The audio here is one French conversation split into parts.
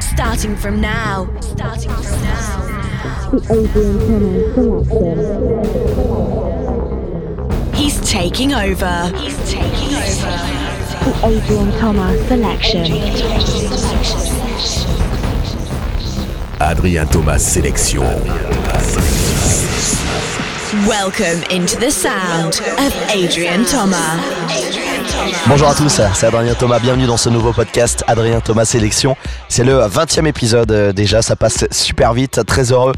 Starting from now. Starting from now. The Adrian Thomas selection. He's taking over. He's taking over. The Adrian Thomas selection. Adrien Thomas sélection. Welcome into the sound of Adrian Thomas. Bonjour à tous, c'est Adrien Thomas, bienvenue dans ce nouveau podcast Adrien Thomas Sélection. C'est le 20e épisode euh, déjà, ça passe super vite, très heureux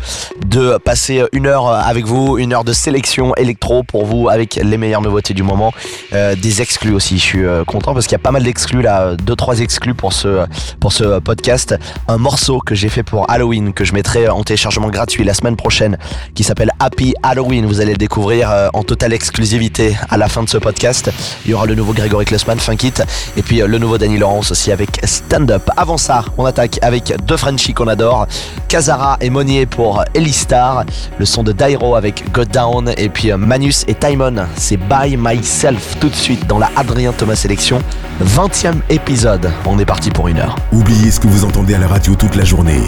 de passer une heure avec vous, une heure de sélection électro pour vous avec les meilleures nouveautés du moment, euh, des exclus aussi, je suis euh, content parce qu'il y a pas mal d'exclus là, deux trois exclus pour ce, pour ce podcast. Un morceau que j'ai fait pour Halloween que je mettrai en téléchargement gratuit la semaine prochaine qui s'appelle Happy Halloween, vous allez le découvrir en totale exclusivité à la fin de ce podcast. Il y aura le nouveau Grégory Klessman, Funk It, et puis le nouveau Danny Laurence aussi avec Stand Up. Avant ça, on attaque avec deux Frenchies qu'on adore, Kazara et Monier pour Star, le son de Dairo avec God Down, et puis Manus et Timon, c'est By Myself tout de suite dans la Adrien Thomas Sélection, 20e épisode. On est parti pour une heure. Oubliez ce que vous entendez à la radio toute la journée.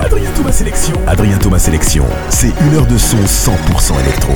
Adrien Thomas Sélection. Adrien Thomas Sélection, c'est une heure de son 100% électro.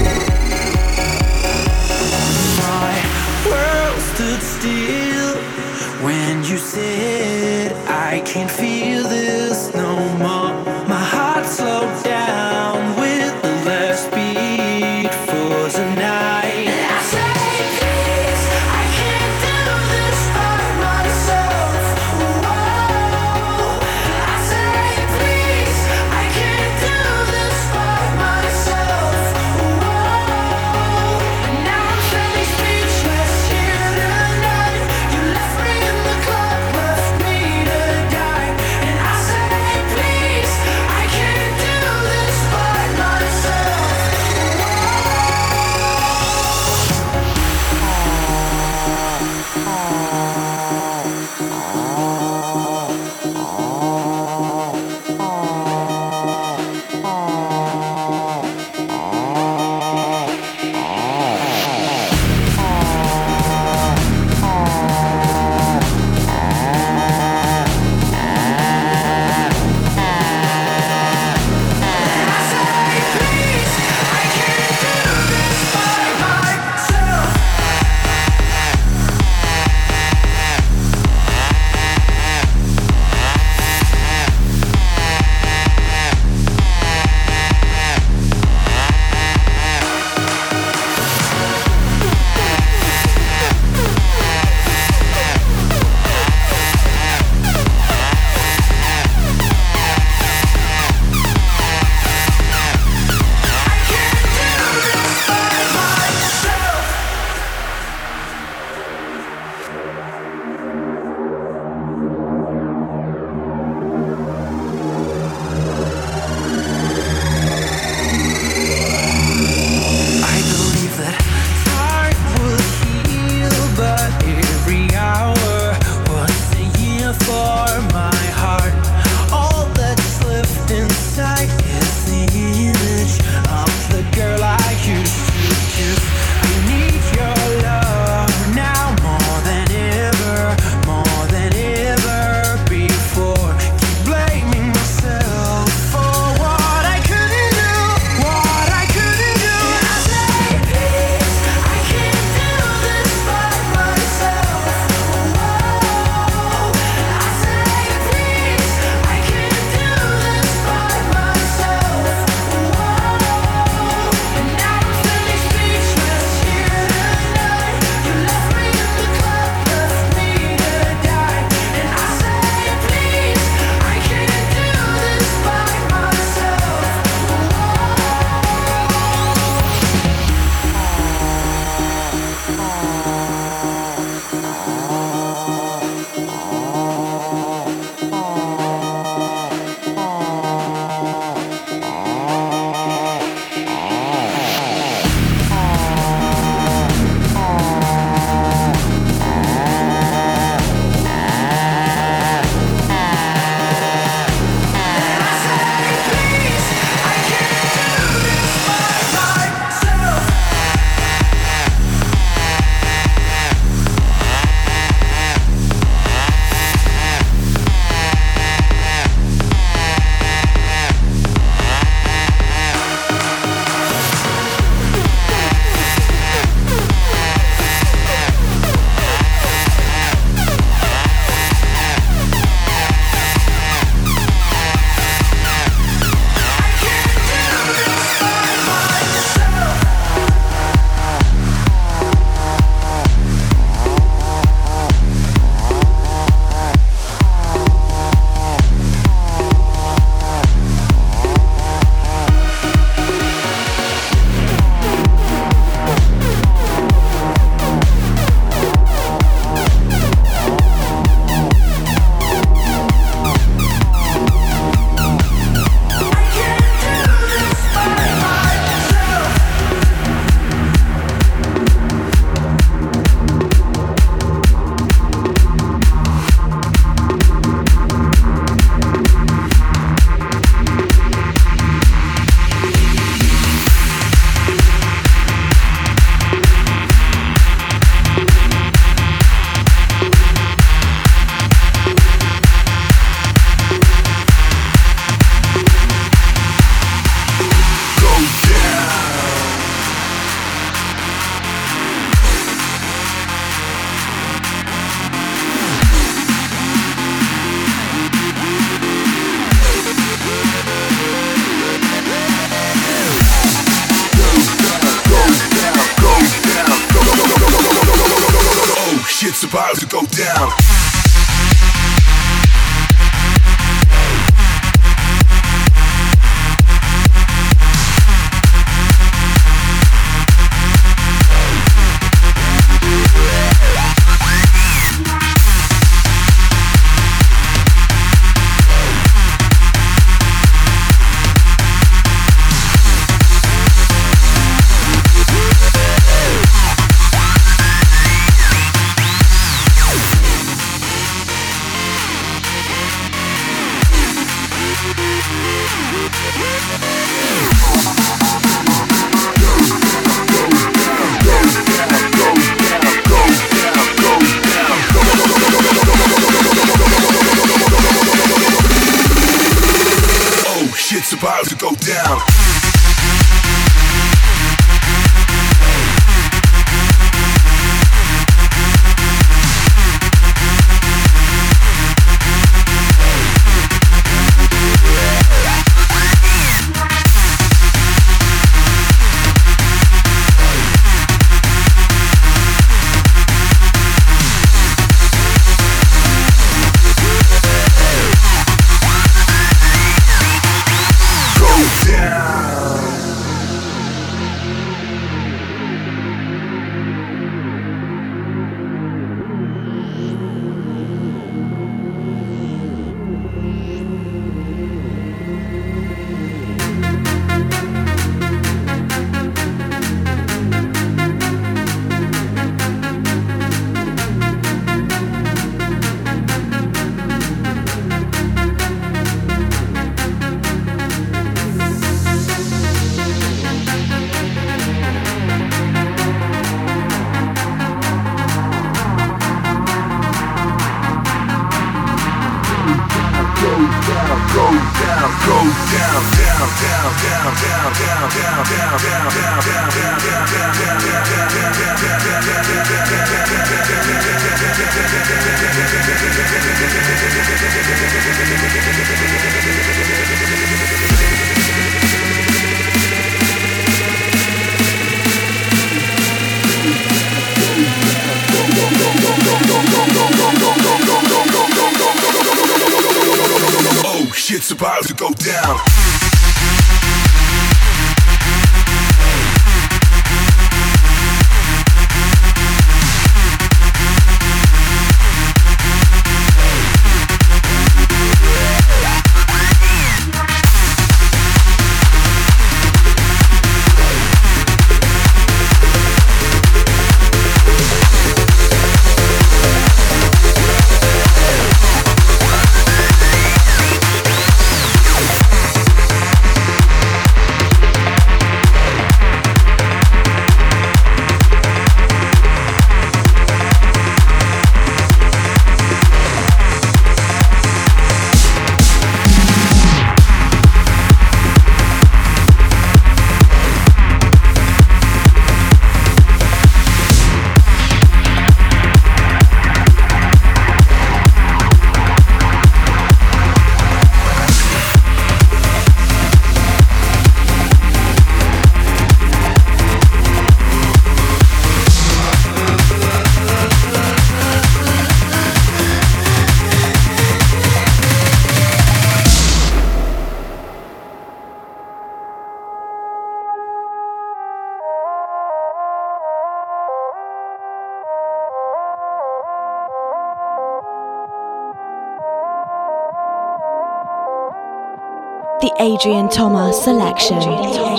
The Adrian Thomas Selection. Go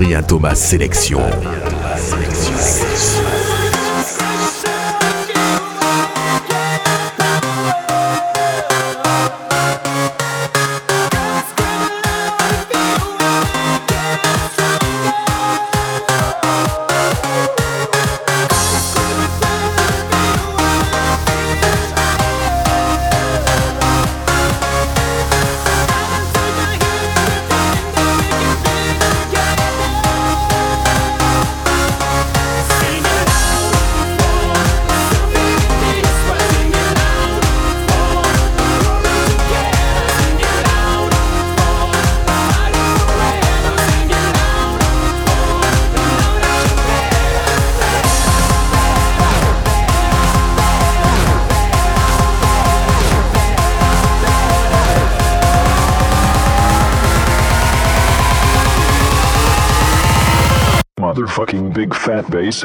Adrien Thomas Sélection. fucking big fat bass.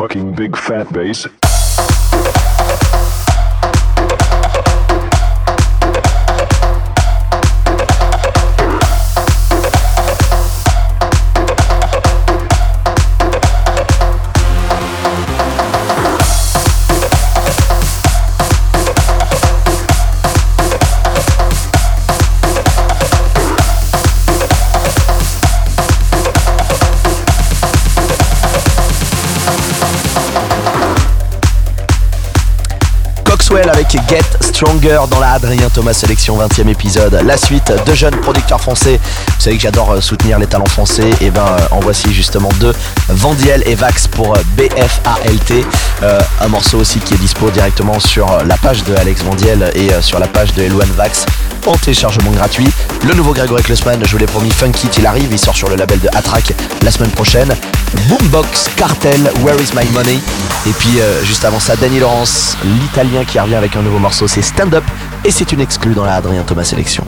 fucking big fat bass. Stronger dans la Adrien Thomas Sélection 20e épisode. La suite de jeunes producteurs français. Vous savez que j'adore euh, soutenir les talents français. Et ben, euh, en voici justement deux Vandiel et Vax pour euh, BFALT. Un morceau aussi qui est dispo directement sur la page de Alex Vandiel et sur la page de Eloane Vax en téléchargement gratuit. Le nouveau Grégory Klessman, je vous l'ai promis, Funky il arrive, il sort sur le label de Atrack la semaine prochaine. Boombox Cartel, Where is my money? Et puis euh, juste avant ça, Danny Laurence, l'italien qui revient avec un nouveau morceau, c'est Stand Up et c'est une exclue dans la Adrien Thomas Sélection.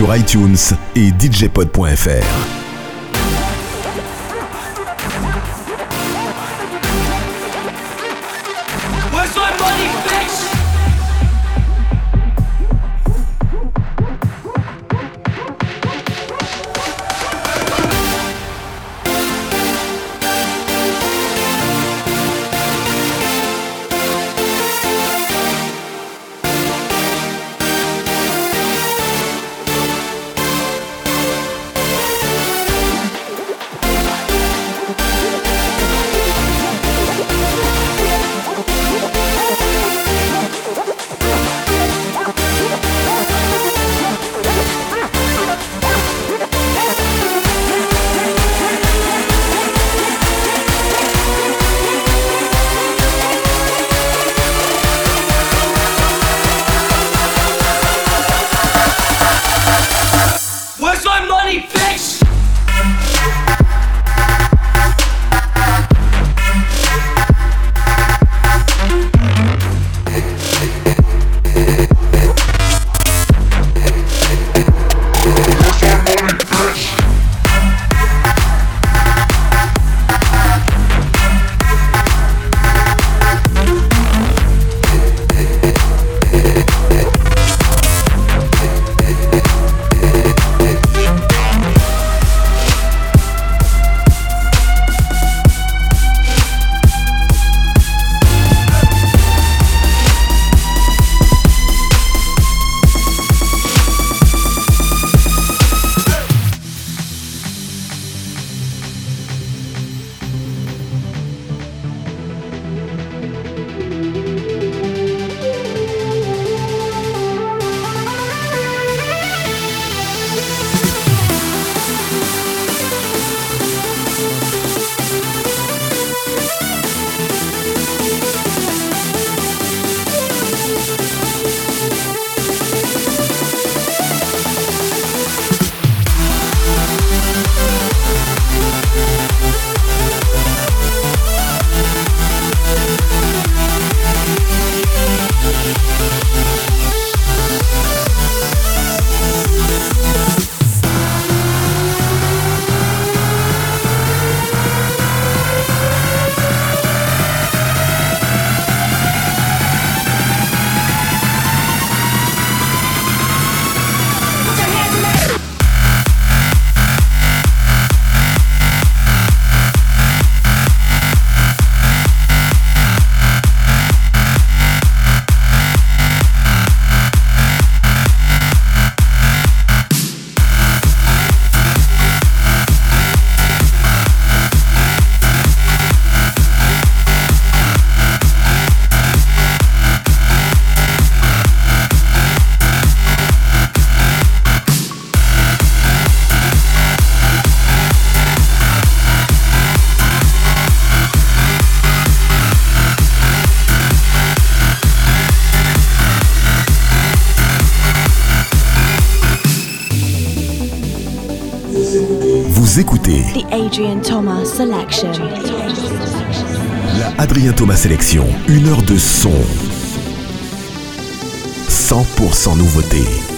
Sur iTunes et djpod.fr. écoutez The Adrian Thomas Selection. la Adrien Thomas Sélection. Une heure de son. 100% nouveauté.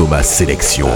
Thomas Sélection.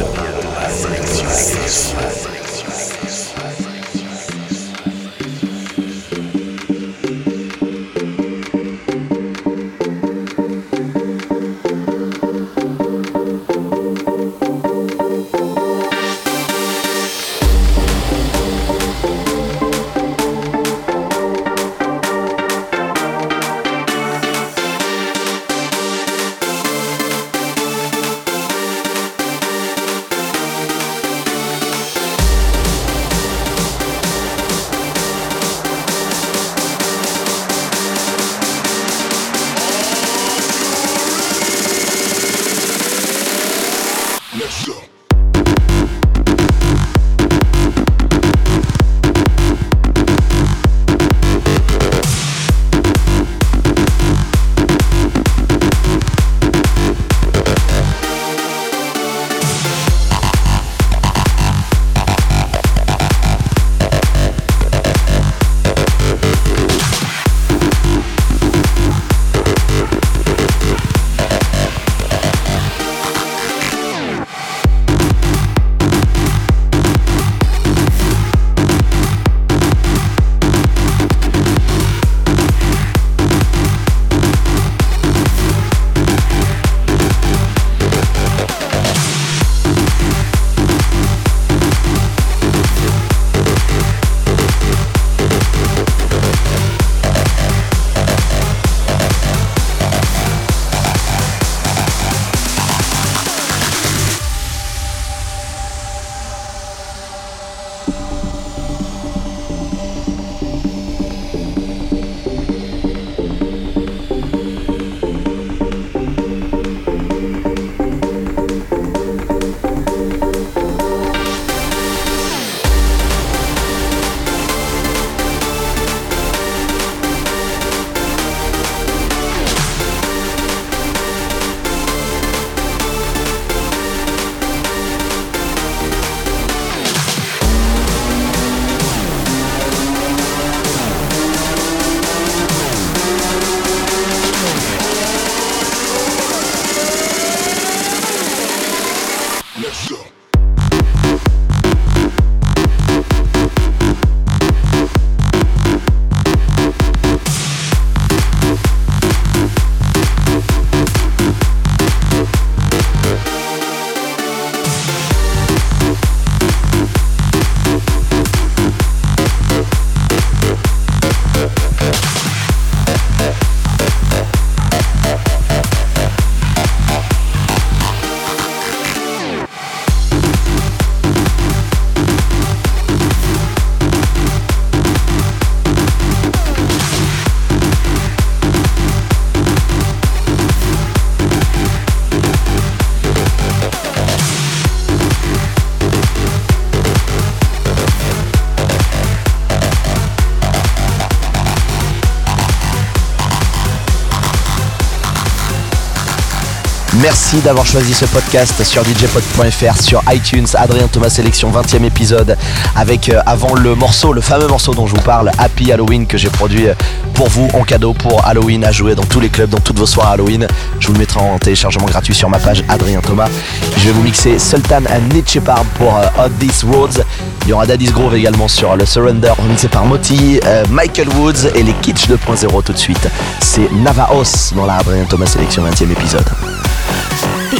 Merci d'avoir choisi ce podcast sur djpod.fr, sur iTunes, Adrien Thomas Sélection 20e épisode avec euh, avant le morceau, le fameux morceau dont je vous parle, Happy Halloween que j'ai produit euh, pour vous en cadeau pour Halloween à jouer dans tous les clubs, dans toutes vos soirées Halloween. Je vous le mettrai en téléchargement gratuit sur ma page Adrien Thomas. Je vais vous mixer Sultan and Nietzsche Shepard pour euh, Hot These Roads. Il y aura Daddy's Grove également sur le Surrender, remixé par Moti, euh, Michael Woods et les Kitsch 2.0 tout de suite. C'est Navaos dans la Adrien Thomas Sélection 20e épisode.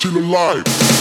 Still alive.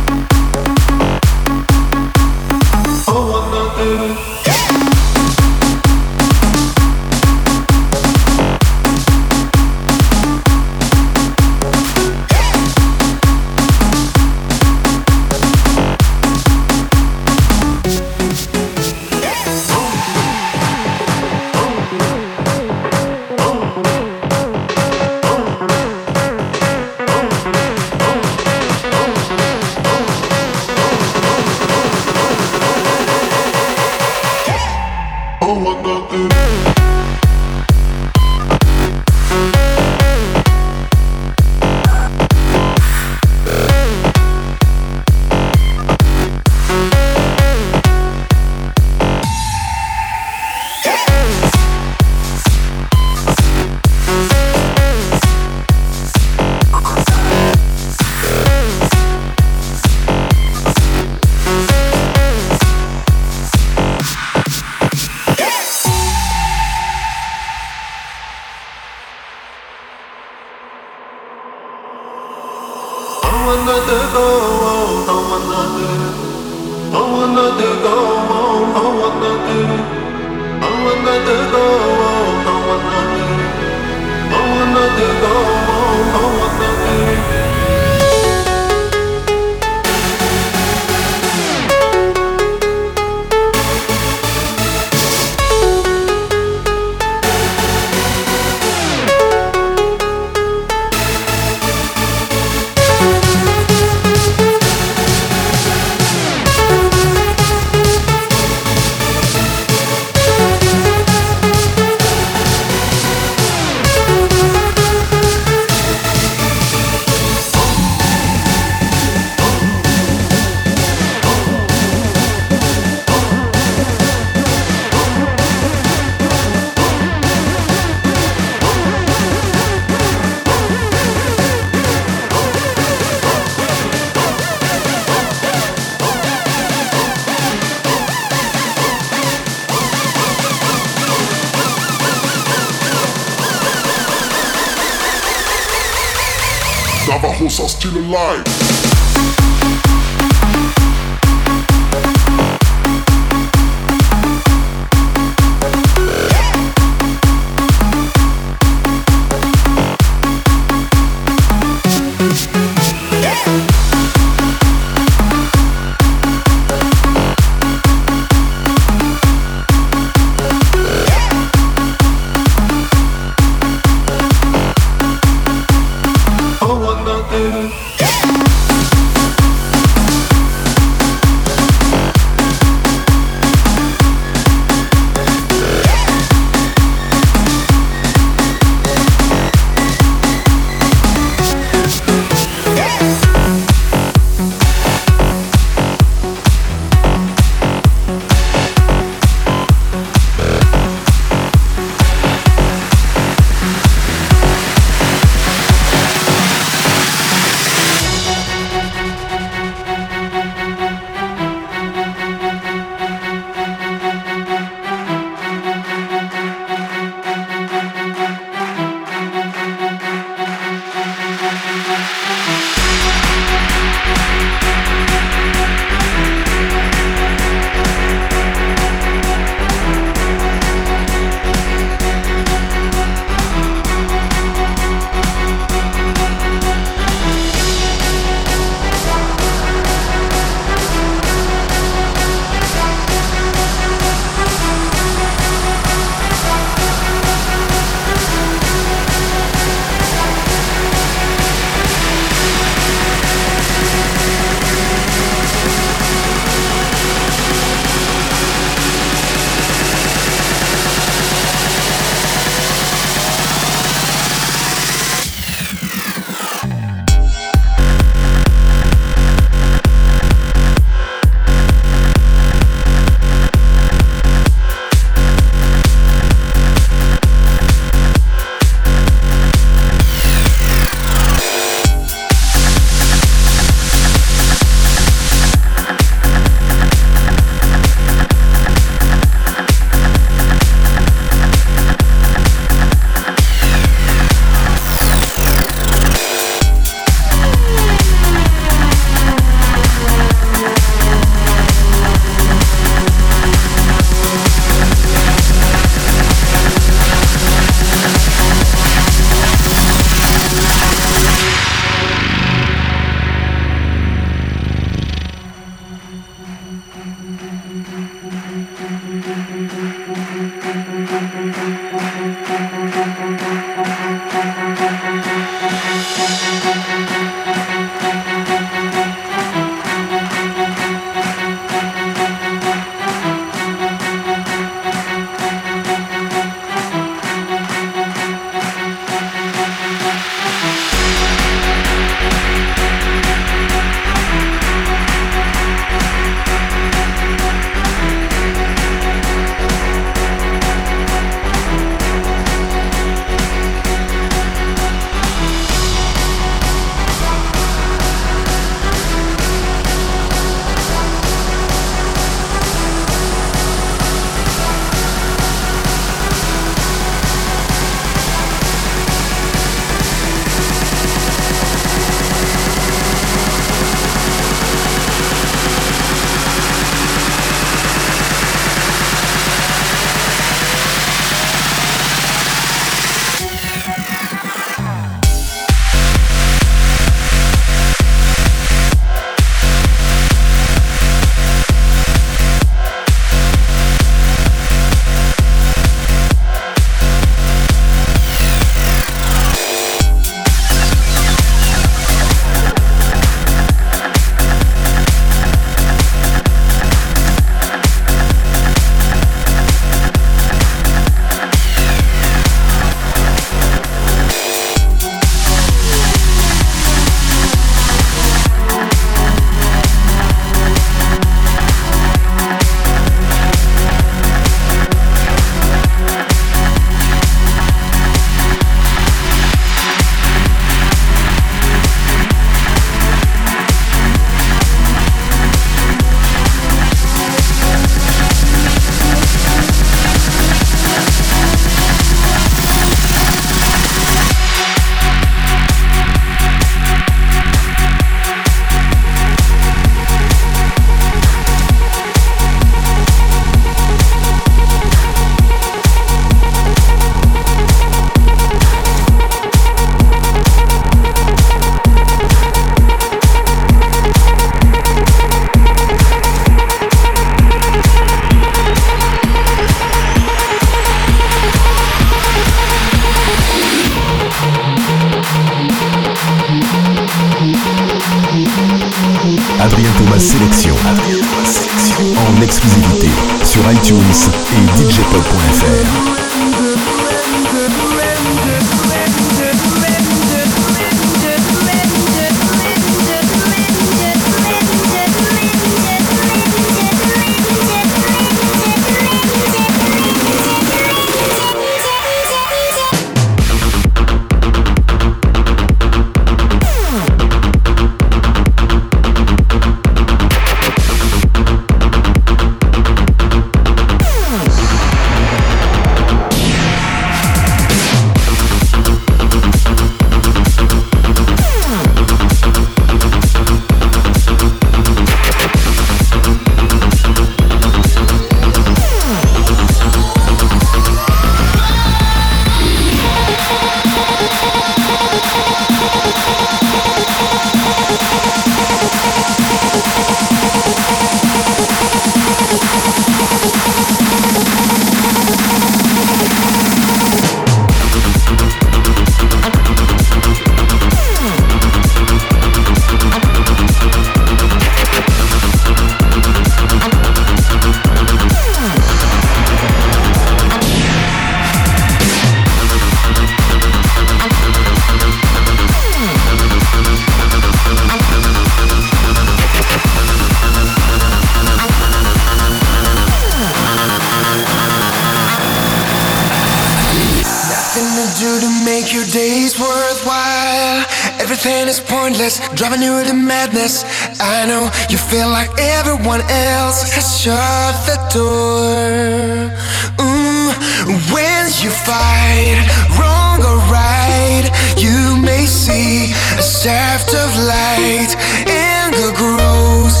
Nothing to do to make your days worthwhile. Everything is pointless, driving you to madness. I know you feel like everyone else has shut the door. Mm, when you fight, wrong or right, you may see a shaft of light. Anger grows,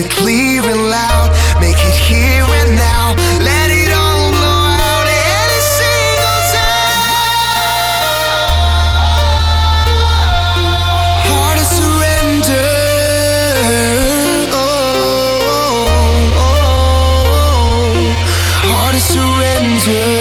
it clear and loud, make it here and now. Let it all blow out, any single doubt. Heart of surrender. Oh, oh, oh. oh. Heart of surrender.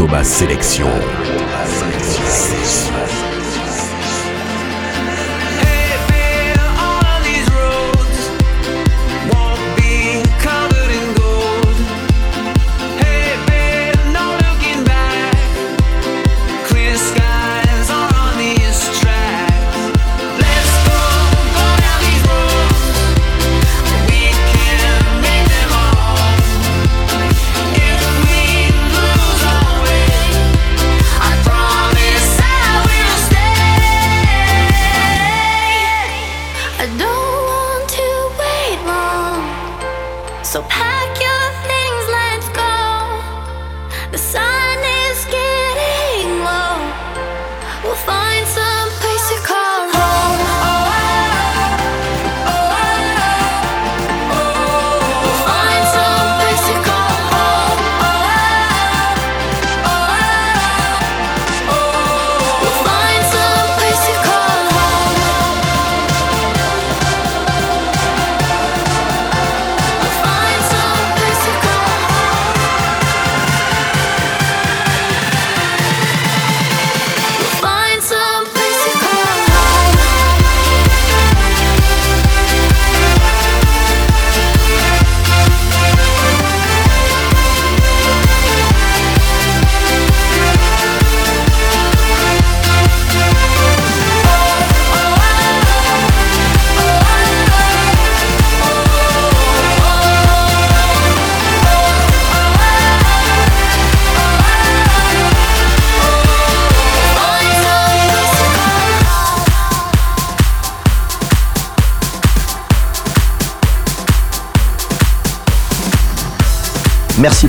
Thomas Sélection.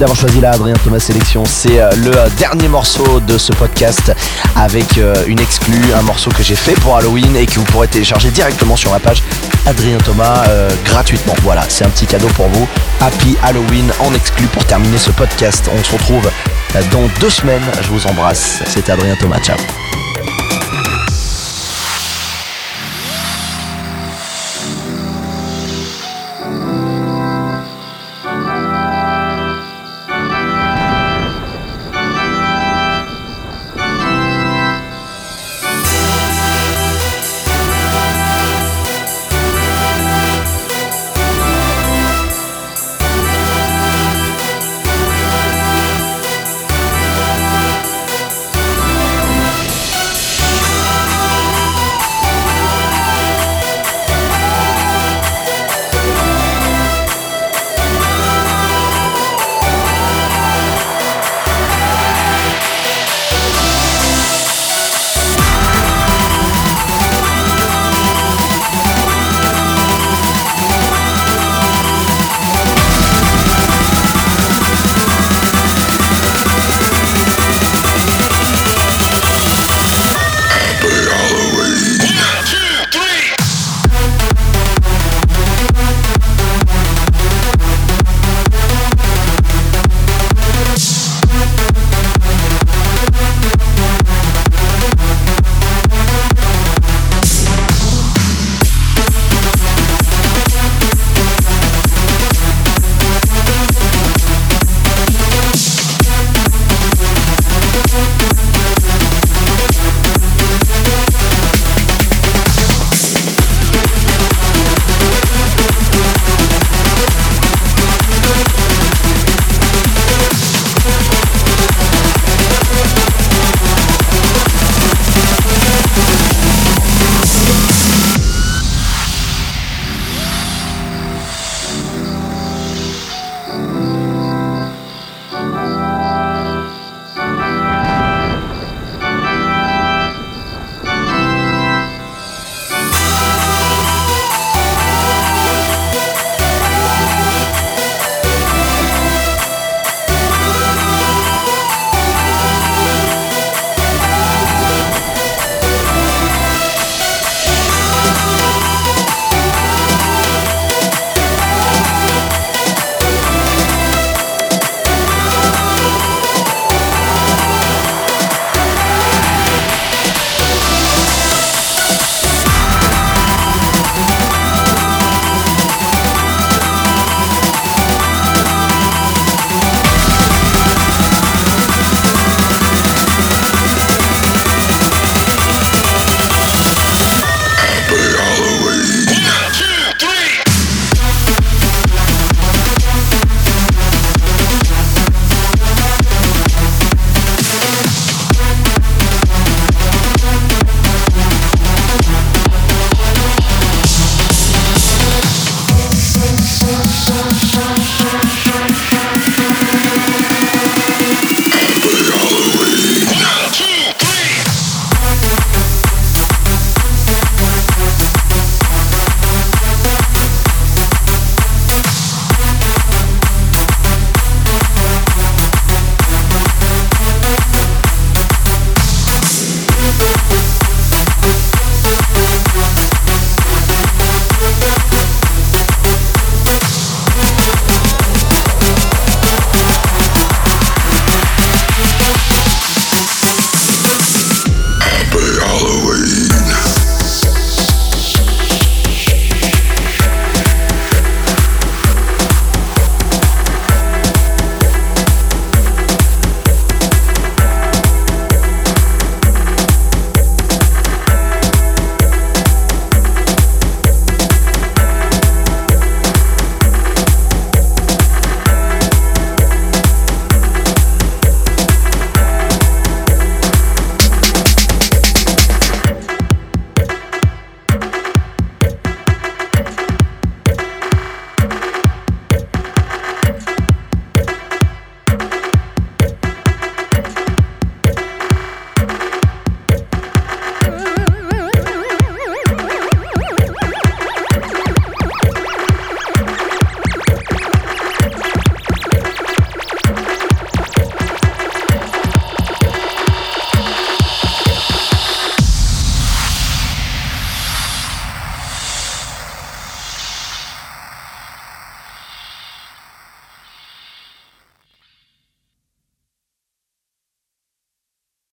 D'avoir choisi la Adrien Thomas Sélection. C'est euh, le euh, dernier morceau de ce podcast avec euh, une exclue, un morceau que j'ai fait pour Halloween et que vous pourrez télécharger directement sur ma page Adrien Thomas gratuitement. Voilà, c'est un petit cadeau pour vous. Happy Halloween en exclu pour terminer ce podcast. On se retrouve dans deux semaines. Je vous embrasse. C'était Adrien Thomas. Ciao.